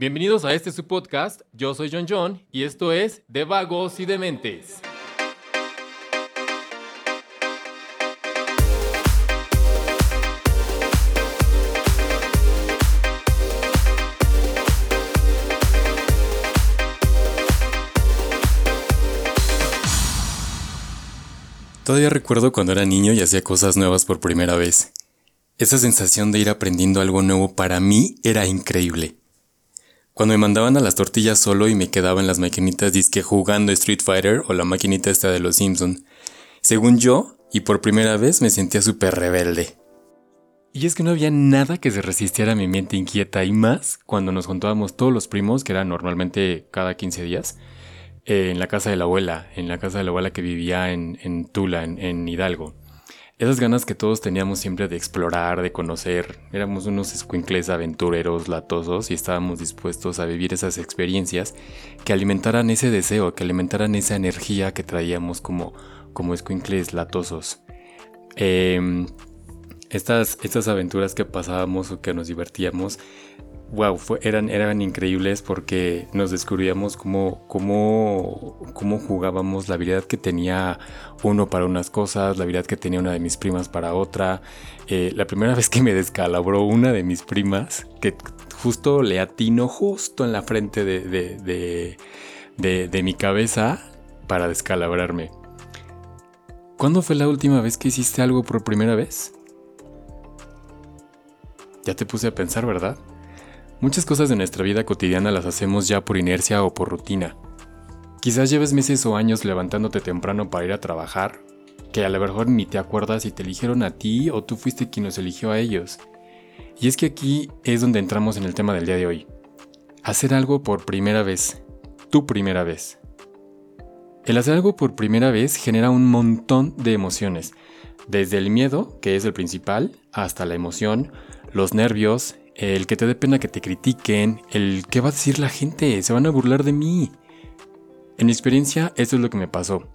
Bienvenidos a este su podcast. Yo soy John John y esto es De Vagos y Dementes. Todavía recuerdo cuando era niño y hacía cosas nuevas por primera vez. Esa sensación de ir aprendiendo algo nuevo para mí era increíble. Cuando me mandaban a las tortillas solo y me quedaba en las maquinitas disque jugando Street Fighter o la maquinita esta de los Simpson. Según yo, y por primera vez me sentía súper rebelde. Y es que no había nada que se resistiera a mi mente inquieta y más cuando nos juntábamos todos los primos, que eran normalmente cada 15 días, eh, en la casa de la abuela, en la casa de la abuela que vivía en, Tula, en Hidalgo esas ganas que todos teníamos siempre de explorar, de conocer. Éramos unos escuincles aventureros, latosos y estábamos dispuestos a vivir esas experiencias que alimentaran ese deseo, que alimentaran esa energía que traíamos como, como escuincles latosos. Em, estas, estas aventuras que pasábamos o que nos divertíamos wow, eran, eran increíbles porque nos descubríamos cómo, cómo, cómo jugábamos, la habilidad que tenía uno para unas cosas, la habilidad que tenía una de mis primas para otra. Eh, la primera vez que me descalabró una de mis primas, que justo le atino justo en la frente de, de, de, de mi cabeza para descalabrarme. ¿Cuándo fue la última vez que hiciste algo por primera vez? Ya te puse a pensar, ¿verdad? Muchas cosas de nuestra vida cotidiana las hacemos ya por inercia o por rutina. Quizás lleves meses o años levantándote temprano para ir a trabajar, que a lo mejor ni te acuerdas si te eligieron a ti o tú fuiste quien los eligió a ellos. Y es que aquí es donde entramos en el tema del día de hoy. Hacer algo por primera vez. Tu primera vez. El hacer algo por primera vez genera un montón de emociones. Desde el miedo, que es el principal, hasta la emoción, los nervios, el que te dé pena que te critiquen, el que va a decir la gente, se van a burlar de mí. En mi experiencia, esto es lo que me pasó,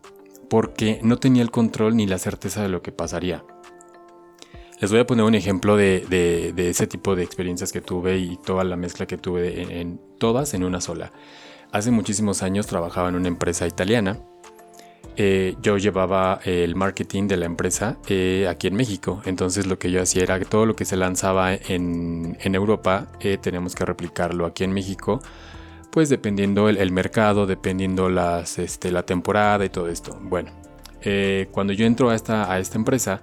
porque no tenía el control ni la certeza de lo que pasaría. Les voy a poner un ejemplo de, ese tipo de experiencias que tuve y toda la mezcla que tuve en todas en una sola. Hace muchísimos años trabajaba en una empresa italiana eh, yo llevaba el marketing de la empresa eh, aquí en México. Entonces lo que yo hacía era que todo lo que se lanzaba en, Europa eh, tenemos que replicarlo aquí en México. Pues dependiendo el, mercado, dependiendo las, este, la temporada y todo esto. Bueno, cuando yo entro a esta empresa,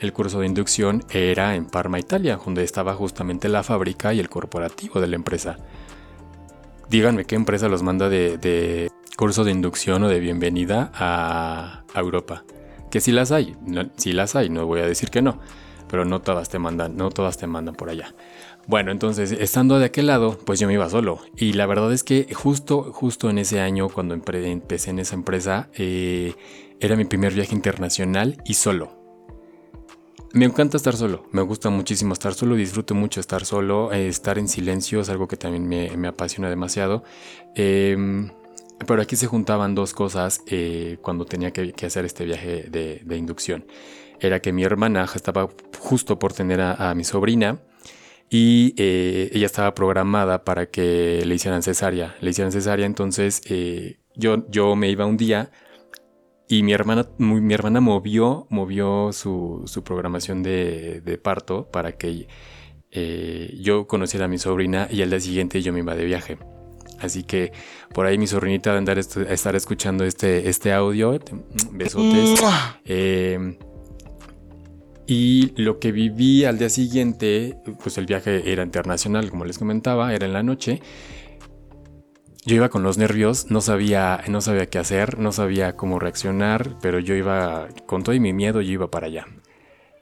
el curso de inducción era en Parma, Italia, donde estaba justamente la fábrica y el corporativo de la empresa. Díganme qué empresa los manda de curso de inducción o de bienvenida a, Europa. Que si las hay, si las hay, no voy a decir que no, pero no todas te mandan, no todas te mandan por allá. Bueno, entonces, estando de aquel lado, pues yo me iba solo. Y la verdad es que justo, justo en ese año, cuando empecé en esa empresa, eh, era mi primer viaje internacional y solo. Me encanta estar solo, me gusta muchísimo estar solo, disfruto mucho estar solo, eh, estar en silencio es algo que también me, apasiona demasiado. Eh, pero aquí se juntaban dos cosas eh, cuando tenía que, hacer este viaje de, inducción. Era que mi hermana estaba justo por tener a, mi sobrina y eh, ella estaba programada para que le hicieran cesárea. Le hicieran cesárea, entonces yo, yo me iba un día y mi hermana, mi hermana movió, movió su, programación de, de, parto para que yo conociera a mi sobrina y al día siguiente yo me iba de viaje. Así que por ahí mi sobrinita va a andar estar escuchando este, este audio. Besotes. Em, y lo que viví al día siguiente, pues el viaje era internacional, como les comentaba, era en la noche. Yo iba con los nervios, no sabía, no sabía qué hacer, no sabía cómo reaccionar, pero yo iba, con todo y mi miedo, yo iba para allá.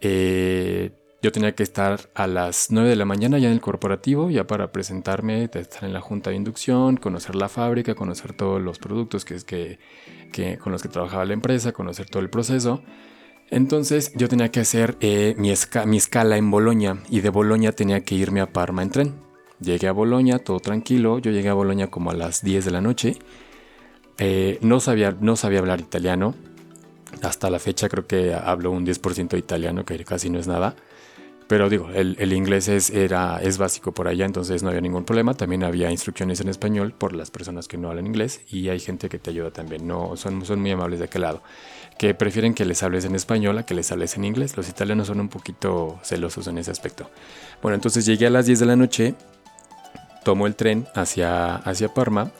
Eh, yo tenía que estar a las 9 de la mañana ya en el corporativo, ya para presentarme, estar en la junta de inducción, conocer la fábrica, conocer todos los productos que, que, que con los que trabajaba la empresa, conocer todo el proceso. Entonces yo tenía que hacer eh, mi, mi, escala en Boloña y de Boloña tenía que irme a Parma en tren. Llegué a Boloña, todo tranquilo, yo llegué a Boloña como a las 10 de la noche. Eh, no, sabía, no sabía hablar italiano. Hasta la fecha creo que hablo un 10% italiano, que casi no es nada. Pero digo, el, inglés es, era, es básico por allá, entonces no había ningún problema. También había instrucciones en español por las personas que no hablan inglés y hay gente que te ayuda también. No, son, son muy amables de aquel lado. Que prefieren que les hables en español a que les hables en inglés. Los italianos son un poquito celosos en ese aspecto. Bueno, entonces llegué a las 10 de la noche, tomo el tren hacia, hacia Parma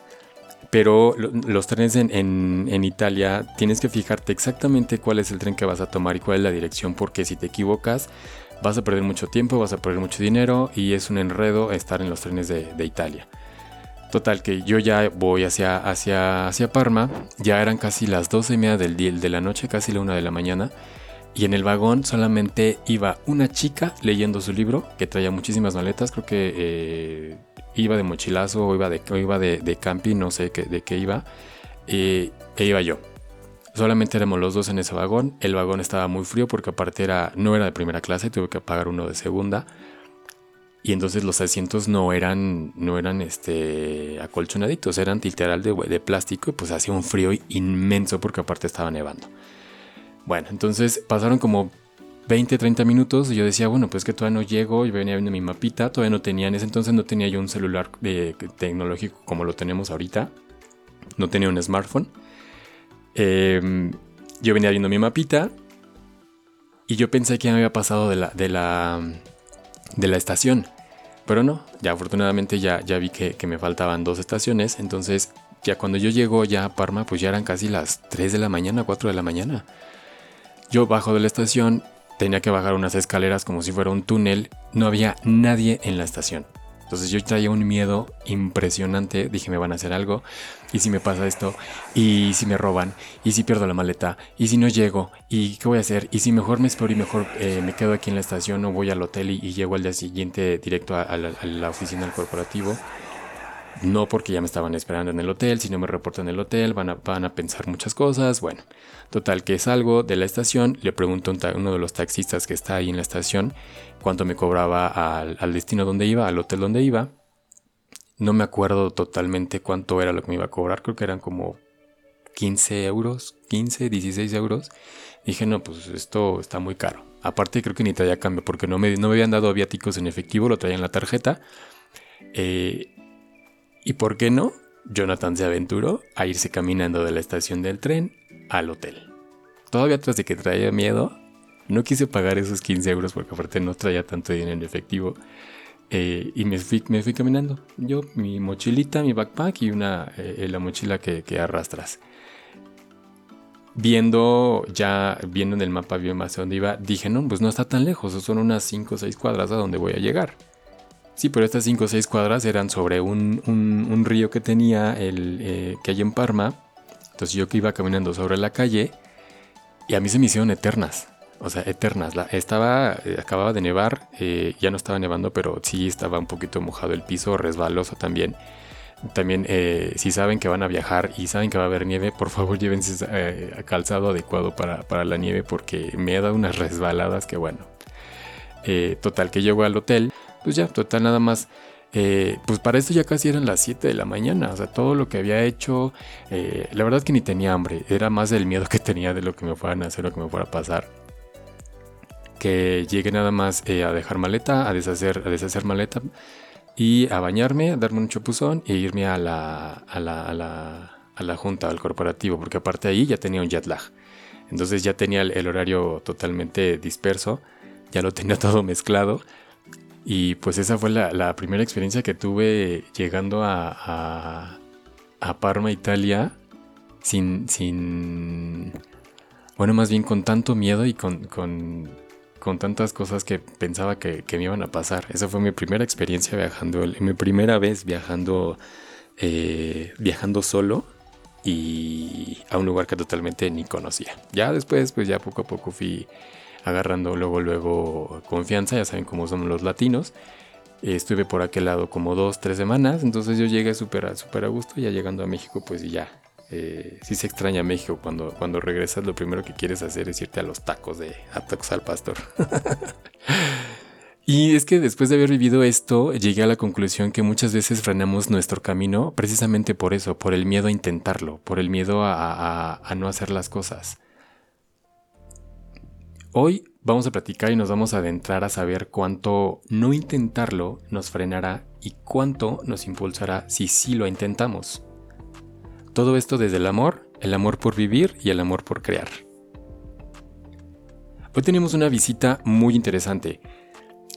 pero los trenes en, en, Italia tienes que fijarte exactamente cuál es el tren que vas a tomar y cuál es la dirección, porque si te equivocas vas a perder mucho tiempo, vas a perder mucho dinero y es un enredo estar en los trenes de, Italia. Total, que yo ya voy hacia, hacia, hacia Parma, ya eran casi las 12 y media del día de la noche, casi la una de la mañana, y en el vagón solamente iba una chica leyendo su libro, que traía muchísimas maletas, creo que eh, iba de mochilazo o iba de, iba de, camping, no sé de qué iba, eh, e iba yo. Solamente éramos los dos en ese vagón. El vagón estaba muy frío porque aparte era, no era de primera clase, tuve que pagar uno de segunda. Y entonces los asientos no eran, no eran este, acolchonaditos, eran literal de, de plástico y pues hacía un frío inmenso porque aparte estaba nevando. Bueno, entonces pasaron como 20, 30 minutos y yo decía, bueno, pues que todavía no llego, yo venía viendo mi mapita, todavía no tenía, en ese entonces no tenía yo un celular de, tecnológico como lo tenemos ahorita, no tenía un smartphone. Em, yo venía viendo mi mapita y yo pensé que ya me había pasado de la, de la, de la estación. Pero no, ya afortunadamente ya, ya vi que, me faltaban dos estaciones. Entonces, ya cuando yo llego ya a Parma, pues ya eran casi las 3 de la mañana, 4 de la mañana. Yo bajo de la estación, tenía que bajar unas escaleras como si fuera un túnel. No había nadie en la estación. Entonces yo traía un miedo impresionante. Dije, me van a hacer algo. ¿Y si me pasa esto? ¿Y si me roban? ¿Y si pierdo la maleta? ¿Y si no llego? ¿Y qué voy a hacer? ¿Y si mejor me espero y mejor eh, me quedo aquí en la estación o voy al hotel y, llego al día siguiente directo a, la, oficina del corporativo? No porque ya me estaban esperando en el hotel, si no me reporto en el hotel, van a, pensar muchas cosas. Bueno, total que salgo de la estación, le pregunto a uno de los taxistas que está ahí en la estación cuánto me cobraba al, al destino donde iba, al hotel donde iba. No me acuerdo totalmente cuánto era lo que me iba a cobrar, creo que eran como 15 euros, 15, 16 euros. Dije, no, pues esto está muy caro. Aparte creo que ni traía cambio porque no me, no me habían dado viáticos en efectivo, lo traía en la tarjeta. Eh, ¿Y por qué no? Jonathan se aventuró a irse caminando de la estación del tren al hotel. Todavía tras de que traía miedo, no quise pagar esos 15 euros porque aparte no traía tanto dinero en efectivo. Eh, y me fui, me fui caminando. Yo, mi mochilita, mi backpack y una, eh, la mochila que, arrastras. Viendo ya, viendo en el mapa bien más a dónde iba, dije, no, pues no está tan lejos, son unas 5 o 6 cuadras a donde voy a llegar. Sí, pero estas 5 o 6 cuadras eran sobre un, un, río que tenía, el eh, que hay en Parma. Entonces yo que iba caminando sobre la calle y a mí se me hicieron eternas o sea, eternas. Estaba, eh, acababa de nevar, eh, ya no estaba nevando, pero sí estaba un poquito mojado el piso, resbaloso también. También, si saben que van a viajar y saben que va a haber nieve, por favor llévense calzado adecuado para, para, la nieve porque me ha dado unas resbaladas que bueno. total, que llego al hotel, pues ya, total, nada más. pues para esto ya casi eran las 7 de la mañana, o sea, todo lo que había hecho, la verdad que ni tenía hambre, era más el miedo que tenía de lo que me fueran a hacer o que me fuera a pasar que llegue nada más eh, a dejar maleta, a deshacer, a deshacer maleta y a bañarme, a darme un chapuzón e irme a la, a la, a la, a la junta, al corporativo, porque aparte ahí ya tenía un jet lag. Entonces ya tenía el, horario totalmente disperso, ya lo tenía todo mezclado. Y pues esa fue la, la primera experiencia que tuve llegando a, a, Parma, Italia, sin, sin, bueno, más bien con tanto miedo y con, con con tantas cosas que pensaba que, me iban a pasar. Esa fue mi primera experiencia viajando, mi primera vez viajando, eh, viajando solo y a un lugar que totalmente ni conocía. Ya después, pues ya poco a poco fui agarrando luego, luego confianza, ya saben cómo somos los latinos. Estuve por aquel lado como dos, tres semanas, entonces yo llegué súper super a gusto, ya llegando a México pues ya eh, si se extraña México cuando, cuando regresas, lo primero que quieres hacer es irte a los tacos de a tacos al pastor. y es que después de haber vivido esto, llegué a la conclusión que muchas veces frenamos nuestro camino precisamente por eso, por el miedo a intentarlo, por el miedo a, no hacer las cosas. Hoy vamos a platicar y nos vamos a adentrar a saber cuánto no intentarlo nos frenará y cuánto nos impulsará si sí lo intentamos. Todo esto desde el amor, el amor por vivir y el amor por crear. Hoy tenemos una visita muy interesante.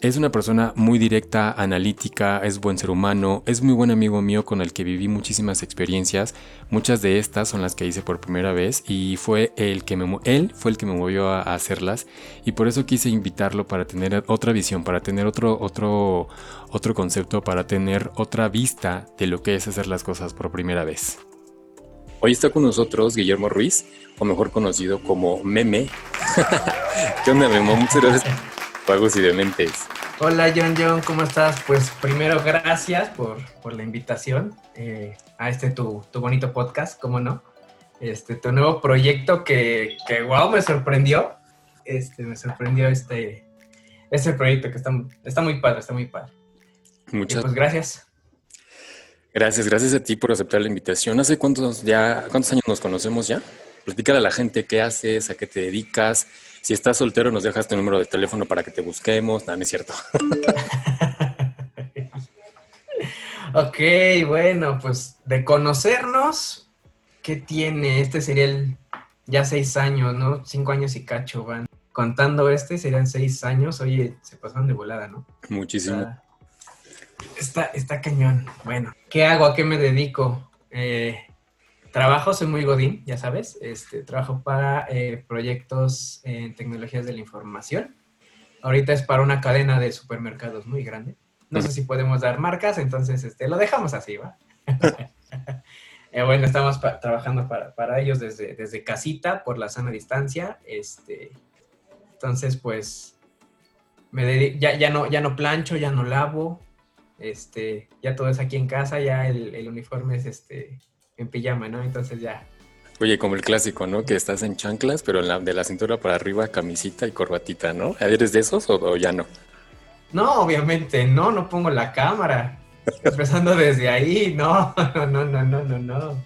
Es una persona muy directa, analítica, es buen ser humano, es muy buen amigo mío con el que viví muchísimas experiencias. Muchas de estas son las que hice por primera vez y fue el que me, él fue el que me movió a, hacerlas y por eso quise invitarlo para tener otra visión, para tener otro, otro, otro concepto, para tener otra vista de lo que es hacer las cosas por primera vez. Hoy está con nosotros Guillermo Ruiz, o mejor conocido como Meme. ¿Qué onda, Memo? Muchas gracias Pagos y Dementes. Hola John John, ¿cómo estás? Pues primero gracias por, la invitación eh, a este tu, bonito podcast, ¿cómo no? Este, tu nuevo proyecto que, que wow, me sorprendió. Este, me sorprendió este, este proyecto que está, está muy padre, está muy padre. Muchas pues gracias. Gracias, gracias a ti por aceptar la invitación. ¿Hace cuántos ya, cuántos años nos conocemos ya? Platícale a la gente qué haces, a qué te dedicas si estás soltero, nos dejas tu número de teléfono para que te busquemos. No, no es cierto. ok, bueno, pues de conocernos, ¿qué tiene? Este sería el ya seis años, ¿no? Cinco años y cacho van. Contando este, serían seis años. Oye, se pasaron de volada, ¿no? Muchísimo. Está, está, cañón. Bueno, ¿qué hago? ¿A qué me dedico? Eh, Trabajo, soy muy godín, ya sabes. Este, trabajo para eh, proyectos en tecnologías de la información. Ahorita es para una cadena de supermercados muy grande. No sé si podemos dar marcas, entonces este, lo dejamos así, ¿va? Eh, bueno, estamos trabajando para, ellos desde, desde casita por la sana distancia. Este, entonces, pues, me ya, ya, no, ya no plancho, ya no lavo. Este, ya todo es aquí en casa, ya el, el uniforme es este, en pijama, ¿no? Entonces ya. Oye, como el clásico, ¿no? Que estás en chanclas, pero de la cintura para arriba, camisita y corbatita, ¿no? ¿Eres de esos o, ya no? No, obviamente, no, no pongo la cámara. Empezando desde ahí, no, no, no, no, no, no, no.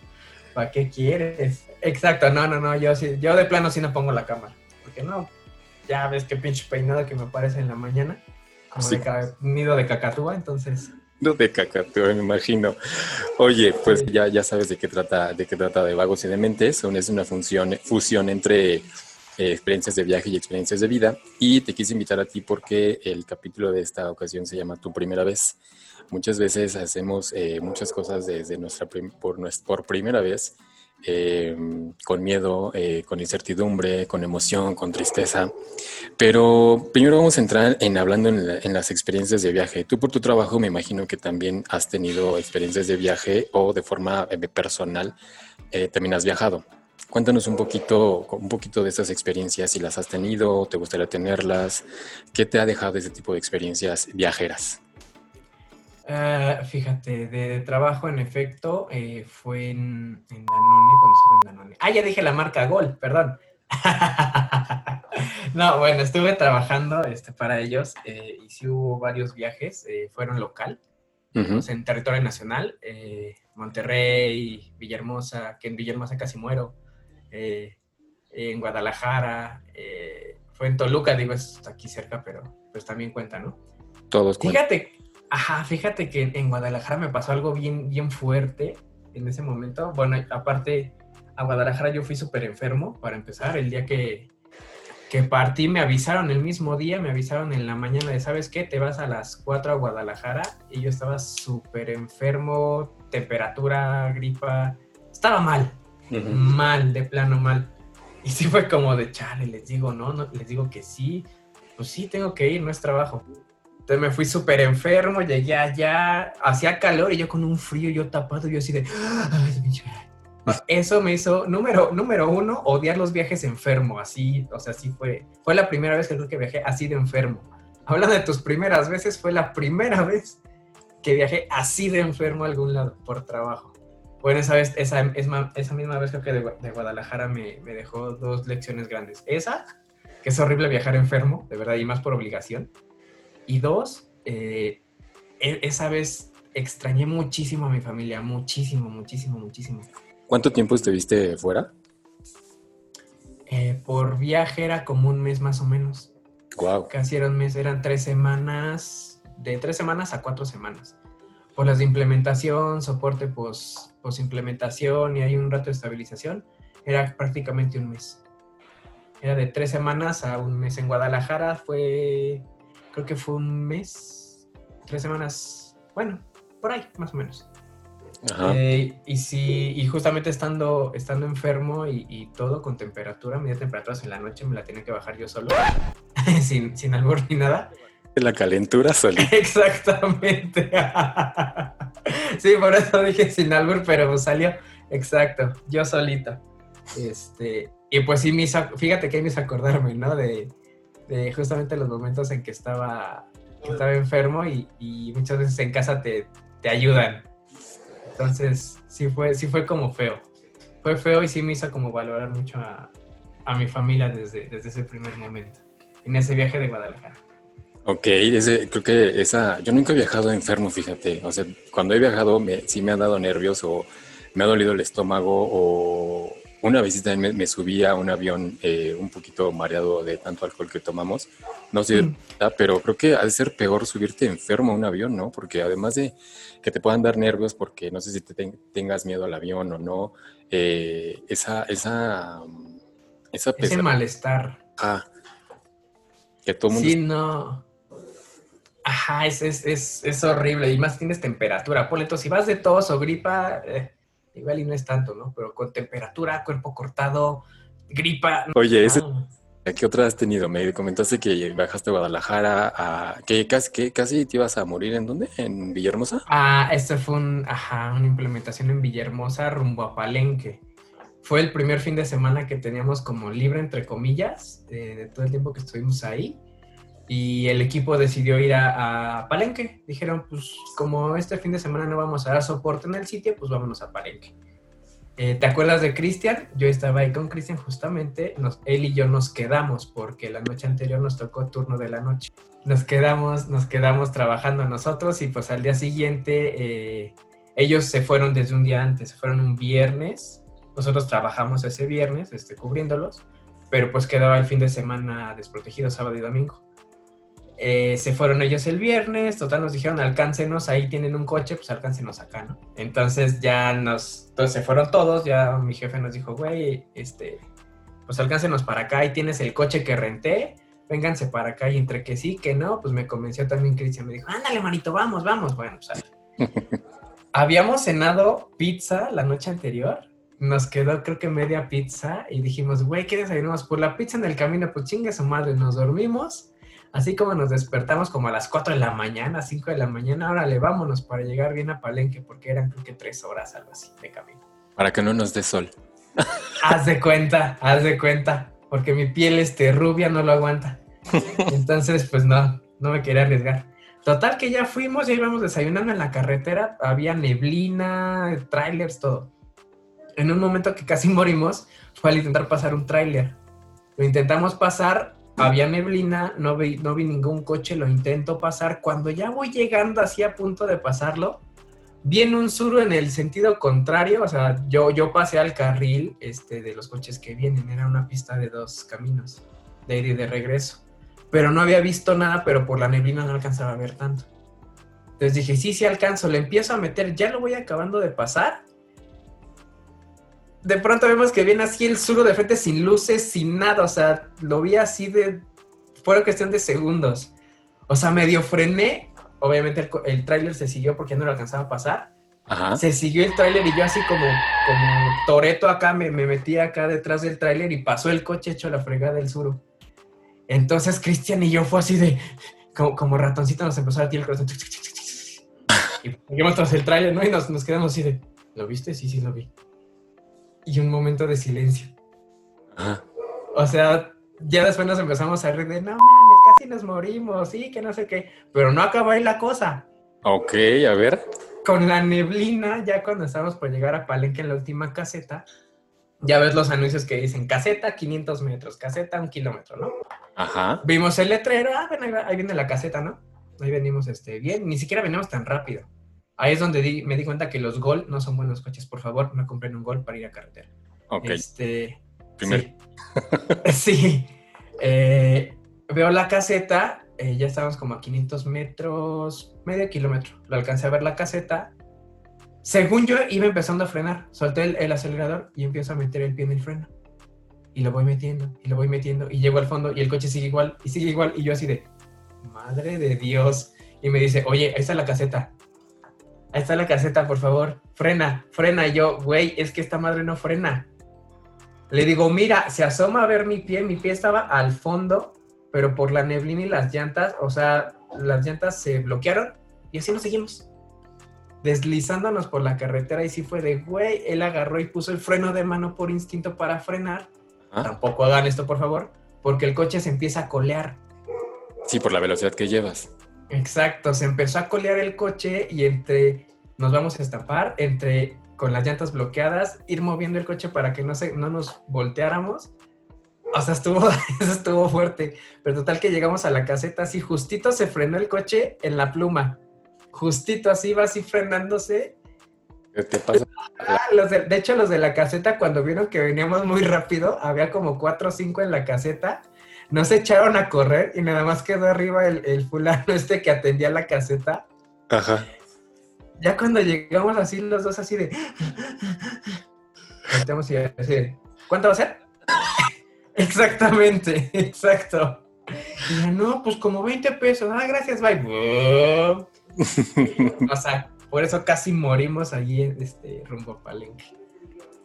¿Para qué quieres? Exacto, no, no, no, yo sí, yo de plano sí no pongo la cámara. Porque no, ya ves qué pinche peinado que me aparece en la mañana. Como de nido de cacatúa, entonces de cacatúa, me imagino. Oye, pues ya, ya sabes de qué trata, de qué trata de vagos y de mentes. Es una función, fusión entre eh, experiencias de viaje y experiencias de vida. Y te quise invitar a ti porque el capítulo de esta ocasión se llama Tu primera vez. Muchas veces hacemos eh, muchas cosas desde nuestra por, por primera vez eh, con miedo, eh, con incertidumbre, con emoción, con tristeza. Pero primero vamos a entrar en hablando en, las experiencias de viaje. Tú por tu trabajo me imagino que también has tenido experiencias de viaje o de forma eh, personal también has viajado. Cuéntanos un poquito, un poquito de estas experiencias, si las has tenido, te gustaría tenerlas, ¿qué te ha dejado ese tipo de experiencias viajeras? Ah, fíjate, de, trabajo en efecto eh, fue en, Danone, cuando estuve en Danone. Ah, ya dije la marca Gol, perdón. no, bueno, estuve trabajando este, para ellos eh, y sí hubo varios viajes, eh, fueron local, en territorio nacional, Monterrey, Villahermosa, que en Villahermosa casi muero, en Guadalajara, fue en Toluca, digo, es aquí cerca, pero pues también cuenta, ¿no? Todos Fíjate, Ajá, fíjate que en Guadalajara me pasó algo bien, bien fuerte en ese momento. Bueno, aparte, a Guadalajara yo fui súper enfermo, para empezar. El día que, que partí me avisaron el mismo día, me avisaron en la mañana de, ¿sabes qué? Te vas a las 4 a Guadalajara y yo estaba súper enfermo, temperatura, gripa, estaba mal, mal, de plano mal. Y sí fue como de, chale, les digo, no, no, les digo que sí, pues sí, tengo que ir, no es trabajo. Entonces me fui súper enfermo, llegué allá, hacía calor y yo con un frío, yo tapado, yo así de... Eso me hizo, número, número uno, odiar los viajes enfermo, así, o sea, así fue. Fue la primera vez que creo que viajé así de enfermo. Hablando de tus primeras veces, fue la primera vez que viajé así de enfermo a algún lado por trabajo. Bueno, esa, vez, esa, esa misma vez creo que de, Guadalajara me, me, dejó dos lecciones grandes. Esa, que es horrible viajar enfermo, de verdad, y más por obligación. Y dos, eh, e, esa vez extrañé muchísimo a mi familia, muchísimo, muchísimo, muchísimo. ¿Cuánto tiempo estuviste fuera? Eh, por viaje era como un mes más o menos. Wow. Casi era un mes, eran tres semanas, de tres semanas a cuatro semanas. Por las de implementación, soporte post implementación y hay un rato de estabilización, era prácticamente un mes. Era de tres semanas a un mes. En Guadalajara fue, creo que fue un mes, tres semanas, bueno, por ahí, más o menos. Ajá. Eh, y sí, y justamente estando, estando enfermo y, y todo con temperatura, media temperaturas en la noche me la tenía que bajar yo solo, sin, sin albur ni nada. La calentura solita. Exactamente. sí, por eso dije sin albur, pero salió exacto, yo solito. Este, y pues sí me hizo, fíjate que me hizo acordarme, ¿no? De, de justamente los momentos en que estaba, que estaba enfermo y, y muchas veces en casa te, te ayudan. Entonces, sí fue, sí fue como feo. Fue feo y sí me hizo como valorar mucho a, a mi familia desde, desde ese primer momento, en ese viaje de Guadalajara. Ok, ese, creo que esa, yo nunca he viajado enfermo, fíjate. O sea, cuando he viajado me, sí me han dado nervios o me ha dolido el estómago o una vez también me, me subí a un avión eh, un poquito mareado de tanto alcohol que tomamos. No sé, Mm. pero creo que ha de ser peor subirte enfermo a un avión, ¿no? Porque además de que te puedan dar nervios porque no sé si te ten- tengas miedo al avión o no, eh, esa, esa, esa Ese malestar. que todo mundo Sí, no. Ajá, es, es, es, es horrible. Y más tienes temperatura. Ponle, entonces, si vas de tos o gripa, eh, igual y no es tanto, ¿no? Pero con temperatura, cuerpo cortado, gripa. Oye, ese. ¿qué otra has tenido? Me comentaste que bajaste a Guadalajara, a, que casi, que casi te ibas a morir. ¿En dónde? ¿En Villahermosa? Ah, esto fue un, ajá, una implementación en Villahermosa rumbo a Palenque. Fue el primer fin de semana que teníamos como libre, entre comillas, de, de todo el tiempo que estuvimos ahí. Y el equipo decidió ir a, a Palenque. Dijeron, pues como este fin de semana no vamos a dar soporte en el sitio, pues vámonos a Palenque. Eh, ¿Te acuerdas de Cristian? Yo estaba ahí con Cristian justamente. Nos, él y yo nos quedamos porque la noche anterior nos tocó turno de la noche. Nos quedamos, nos quedamos trabajando nosotros y pues al día siguiente eh, ellos se fueron desde un día antes, se fueron un viernes. Nosotros trabajamos ese viernes, este, cubriéndolos, pero pues quedaba el fin de semana desprotegido, sábado y domingo. Eh, se fueron ellos el viernes, total nos dijeron alcáncenos, ahí tienen un coche, pues alcáncenos acá, ¿no? Entonces ya nos, entonces se fueron todos, ya mi jefe nos dijo, güey, este, pues alcáncenos para acá, ahí tienes el coche que renté, vénganse para acá y entre que sí, que no, pues me convenció también Cristian, me dijo, ándale manito, vamos, vamos, bueno, pues. Habíamos cenado pizza la noche anterior, nos quedó creo que media pizza y dijimos, güey, ¿qué desayunamos? Por la pizza en el camino, pues chingue su madre, nos dormimos. Así como nos despertamos como a las 4 de la mañana, 5 de la mañana, órale, vámonos para llegar bien a Palenque, porque eran creo que 3 horas, algo así, de camino. Para que no nos dé sol. Haz de cuenta, haz de cuenta, porque mi piel este, rubia no lo aguanta. Entonces, pues no, no me quería arriesgar. Total que ya fuimos, ya íbamos desayunando en la carretera, había neblina, trailers, todo. En un momento que casi morimos fue al intentar pasar un tráiler. Lo intentamos pasar, había neblina, no vi, no vi ningún coche, lo intento pasar. Cuando ya voy llegando así a punto de pasarlo, viene un suru en el sentido contrario, o sea, yo, yo pasé al carril este, de los coches que vienen, era una pista de dos caminos, de ida y de regreso. Pero no había visto nada, pero por la neblina no alcanzaba a ver tanto. Entonces dije, sí, sí alcanzo, le empiezo a meter, ya lo voy acabando de pasar. De pronto vemos que viene así el suru de frente sin luces, sin nada, o sea, lo vi así de... Fue cuestión de segundos. O sea, medio frené, obviamente el, tráiler se siguió porque no lo alcanzaba a pasar. Ajá. Se siguió el tráiler y yo así como, como Toreto acá me, me metí acá detrás del tráiler y pasó el coche hecho la fregada del suru. Entonces Cristian y yo fue así de, como, como ratoncito nos empezó a latir el corazón. Y seguimos tras el tráiler, ¿no? Y nos, nos quedamos así de, ¿lo viste? Sí, sí, lo vi. Y un momento de silencio. Ajá. O sea, ya después nos empezamos a reír de, no mames, casi nos morimos, sí, que no sé qué. Pero no acabó ahí la cosa. Ok, a ver. Con la neblina, ya cuando estábamos por llegar a Palenque en la última caseta, ya ves los anuncios que dicen caseta 500 metros, caseta un kilómetro, ¿no? Ajá. Vimos el letrero, ah, bueno, ahí, va- ahí viene la caseta, ¿no? Ahí venimos este, bien, ni siquiera venimos tan rápido. Ahí es donde di- me di cuenta que los Gol no son buenos coches. Por favor, no compren un Gol para ir a carretera. Ok. Este, Primer- Sí. Sí. Eh, veo la caseta, eh, ya estábamos como a 500 metros, medio kilómetro. Lo alcancé a ver la caseta. Según yo iba empezando a frenar, solté el, el acelerador y empiezo a meter el pie en el freno. Y lo voy metiendo, y lo voy metiendo, y llego al fondo y el coche sigue igual, y sigue igual, y yo así de, madre de Dios. Y me dice, oye, ahí está la caseta. Ahí está la caseta, por favor. Frena, frena. Y yo, güey, es que esta madre no frena. Le digo, mira, se asoma a ver mi pie. Mi pie estaba al fondo, pero por la neblina y las llantas, o sea, las llantas se bloquearon y así nos seguimos. Deslizándonos por la carretera y sí fue de, güey, él agarró y puso el freno de mano por instinto para frenar. Ah, Tampoco hagan esto, por favor, porque el coche se empieza a colear. Sí, por la velocidad que llevas. Exacto, se empezó a colear el coche y entre nos vamos a estampar, entre con las llantas bloqueadas, ir moviendo el coche para que no, se, no nos volteáramos. O sea, estuvo, eso estuvo fuerte. Pero total que llegamos a la caseta, así justito se frenó el coche en la pluma. Justito así iba así frenándose. ¿Qué te pasa? Ah, los de, de hecho, los de la caseta, cuando vieron que veníamos muy rápido, había como cuatro o cinco en la caseta, nos echaron a correr y nada más quedó arriba el, el fulano este que atendía la caseta. Ajá. Ya cuando llegamos así, los dos así de... Y así de, ¿Cuánto va a ser? Exactamente, exacto. Y yo, no, pues como 20 pesos. Ah, gracias, bye. O sea, por eso casi morimos allí en este rumbo a Palenque.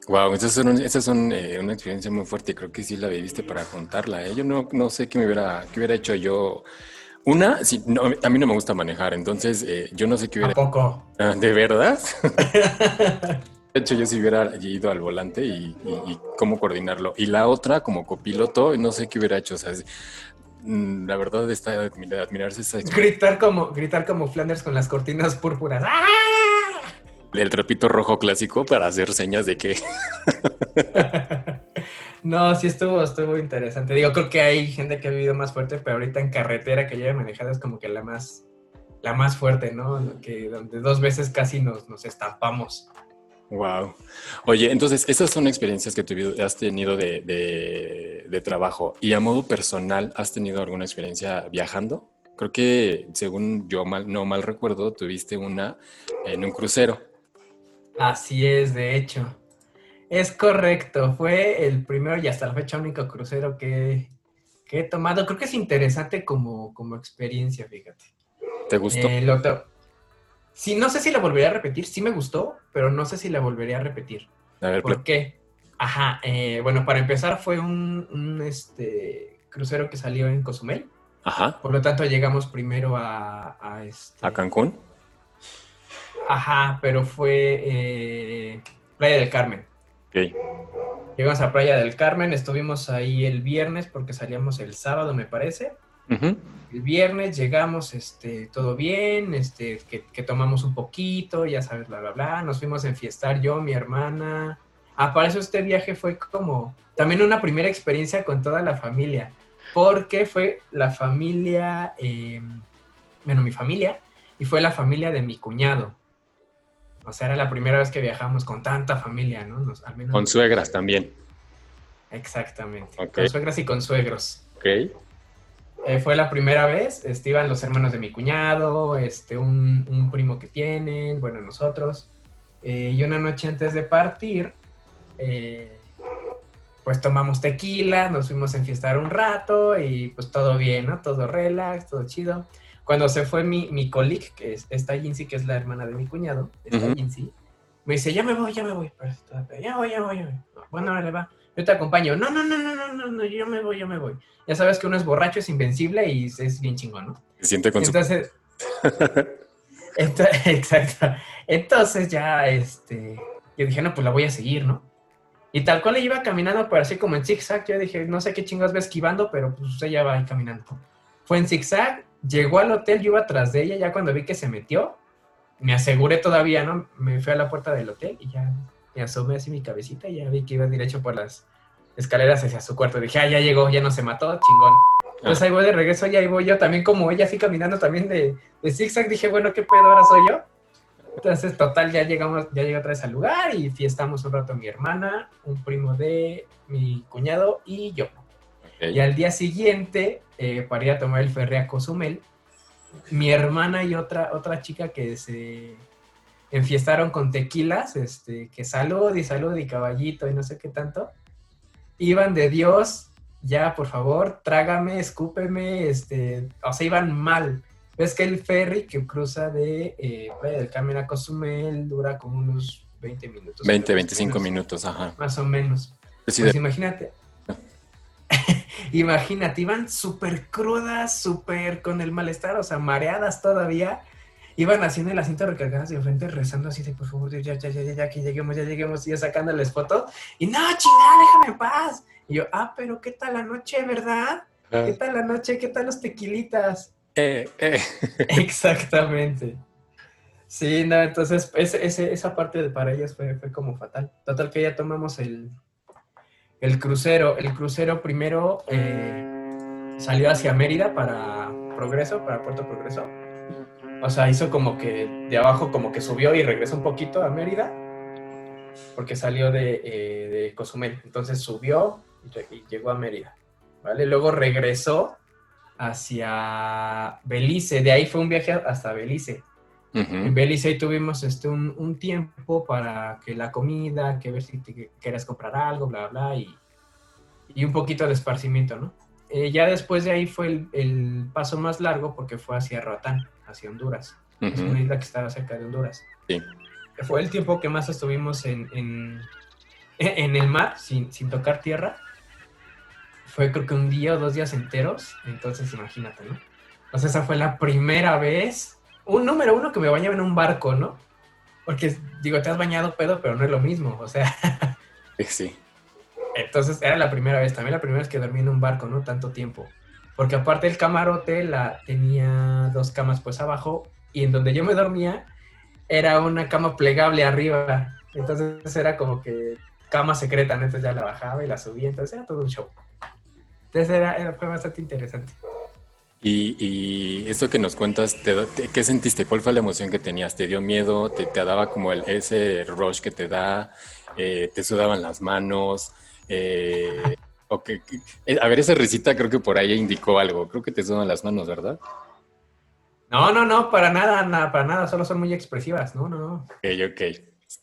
Wow, esa es, un- esa es un, eh, una experiencia muy fuerte. Creo que sí la viviste para contarla. ¿eh? Yo no, no sé qué me hubiera, qué hubiera hecho yo. Una, sí, no, a mí no me gusta manejar, entonces eh, yo no sé qué ¿A hubiera. poco? Ah, ¿De verdad? De hecho, yo si hubiera ido al volante y, y- y cómo coordinarlo. Y la otra, como copiloto, no sé qué hubiera hecho. O sea, es- mm, la verdad está de admira- admirarse esa experiencia. gritar como, gritar como Flanders con las cortinas púrpuras. ¡Ah! El trapito rojo clásico para hacer señas de que No, sí estuvo, estuvo interesante. Digo, creo que hay gente que ha vivido más fuerte, pero ahorita en carretera que lleva manejada es como que la más, la más fuerte, ¿no? Que donde dos veces casi nos, nos estampamos. Wow. Oye, entonces, esas son experiencias que has tenido de, de- de trabajo. Y a modo personal, ¿has tenido alguna experiencia viajando? Creo que, según yo mal, no mal recuerdo, tuviste una en un crucero. Así es, de hecho. Es correcto, fue el primero y hasta la fecha único crucero que, que he tomado. Creo que es interesante como, como experiencia, fíjate. ¿Te gustó? Eh, lo sí, no sé si la volvería a repetir, sí me gustó, pero no sé si la volvería a repetir. a ver, ¿Por qué? Ajá, eh, bueno, para empezar fue un, un, este, crucero que salió en Cozumel, ajá, por lo tanto llegamos primero a, a, este, a Cancún. Ajá, pero fue eh, Playa del Carmen. Ok. Llegamos a Playa del Carmen, estuvimos ahí el viernes porque salíamos el sábado, me parece. El viernes llegamos, este, todo bien, este, que, que tomamos un poquito, ya sabes, bla, bla, bla. Nos fuimos a enfiestar yo, mi hermana. Ah, para eso este viaje fue como también una primera experiencia con toda la familia, porque fue la familia, eh, bueno, mi familia, y fue la familia de mi cuñado. O sea, era la primera vez que viajamos con tanta familia, ¿no? Nos- al menos Con suegras también. Exactamente. Ok. Con suegras y con suegros. Ok. Eh, fue la primera vez, este, iban los hermanos de mi cuñado, este, un, un primo que tienen, bueno, nosotros. Eh, y una noche antes de partir, eh, pues tomamos tequila, nos fuimos a enfiestar un rato y pues todo bien, ¿no? Todo relax, todo chido. Cuando se fue mi, mi colic, que es esta Jinsi, que es la hermana de mi cuñado, esta Ujú. Jinsi, me dice, ya me voy, ya me voy. Ya voy, ya voy, ya voy. Bueno, ahora le va. Yo te acompaño. No, no, no, no, no, no, no, yo me voy, yo me voy. Ya sabes que uno es borracho, es invencible y es bien chingón, ¿no? Se siente con su... Entonces, ento- exacto. Entonces ya, este, yo dije, no, pues la voy a seguir, ¿no? Y tal cual ella iba caminando, pero así como en zigzag, yo dije, no sé qué chingas va esquivando, pero pues ella va ahí caminando. Fue en zigzag, llegó al hotel, yo iba atrás de ella, ya cuando vi que se metió, me aseguré todavía, ¿no? Me fui a la puerta del hotel y ya me asomé así mi cabecita y ya vi que iba derecho por las escaleras hacia su cuarto. Dije, ah, ya llegó, ya no se mató, chingón. Entonces ahí voy de regreso y ahí voy yo también como ella, así caminando también de, de zigzag. Dije, bueno, ¿qué pedo ahora soy yo? Entonces, total, ya llegamos, ya llegué otra vez al lugar y fiestamos un rato mi hermana, un primo de mi cuñado y yo. Y al día siguiente, eh, para ir a tomar el ferry a Cozumel, mi hermana y otra, otra chica que se enfiestaron con tequilas, este, que salud y salud y caballito y no sé qué tanto, iban de Dios, ya por favor, trágame, escúpeme, este, o sea, iban mal. Ves que el ferry que cruza de eh, del Carmen a Cozumel dura como unos 20 minutos. 20, 25 minutos, ajá. Más o menos. pues imagínate, Imagínate, iban súper crudas, súper con el malestar, o sea, mareadas todavía. Iban haciendo el asiento recargadas de enfrente, rezando así de por favor, ya, ya, ya, ya, ya, que lleguemos, ya lleguemos, y yo sacándoles fotos. Y no, chingada, déjame en paz. Y yo, ah, pero ¿qué tal la noche, verdad? Ah. ¿Qué tal la noche? ¿Qué tal los tequilitas? Eh, eh. Exactamente. Sí, no, entonces ese, esa parte de para ellas fue, fue como fatal. Total que ya tomamos el, el crucero. El crucero primero eh, salió hacia Mérida para Progreso, para Puerto Progreso. O sea, hizo como que de abajo como que subió y regresó un poquito a Mérida, porque salió de, eh, Cozumel. Entonces subió y, llegó a Mérida. ¿vale? Luego regresó hacia Belice. De ahí fue un viaje hasta Belice. En Belice tuvimos este, un, tiempo para que la comida, que ver si te querías comprar algo, bla, bla, y, y un poquito de esparcimiento, ¿no? Eh, ya después de ahí fue el, paso más largo porque fue hacia Roatán, hacia Honduras. Es una isla que estaba cerca de Honduras. Sí. Fue el tiempo que más estuvimos en, en, en el mar, sin, sin tocar tierra. Fue creo que un día o dos días enteros, entonces imagínate, ¿no? Entonces esa fue la primera vez un número uno que me bañaba en un barco, ¿no? Porque digo, te has bañado pedo, pero no es lo mismo, o sea. Sí. Entonces era la primera vez, también la primera vez que dormí en un barco, ¿no? Tanto tiempo. Porque aparte el camarote la, tenía dos camas pues abajo y en donde yo me dormía era una cama plegable arriba. Entonces era como que cama secreta, ¿no? Entonces ya la bajaba y la subía, entonces era todo un show. Entonces era, fue bastante interesante. Y, y, esto que nos cuentas, ¿qué sentiste? ¿Cuál fue la emoción que tenías? ¿Te dio miedo? ¿Te, te daba como el, ese rush que te da? Eh, ¿Te sudaban las manos? Eh, eh, a ver, esa risita creo que por ahí indicó algo. Creo que te sudan las manos, ¿verdad? No, no, no, para nada, nada, para nada. Solo son muy expresivas. No, no, no. Ok, ok.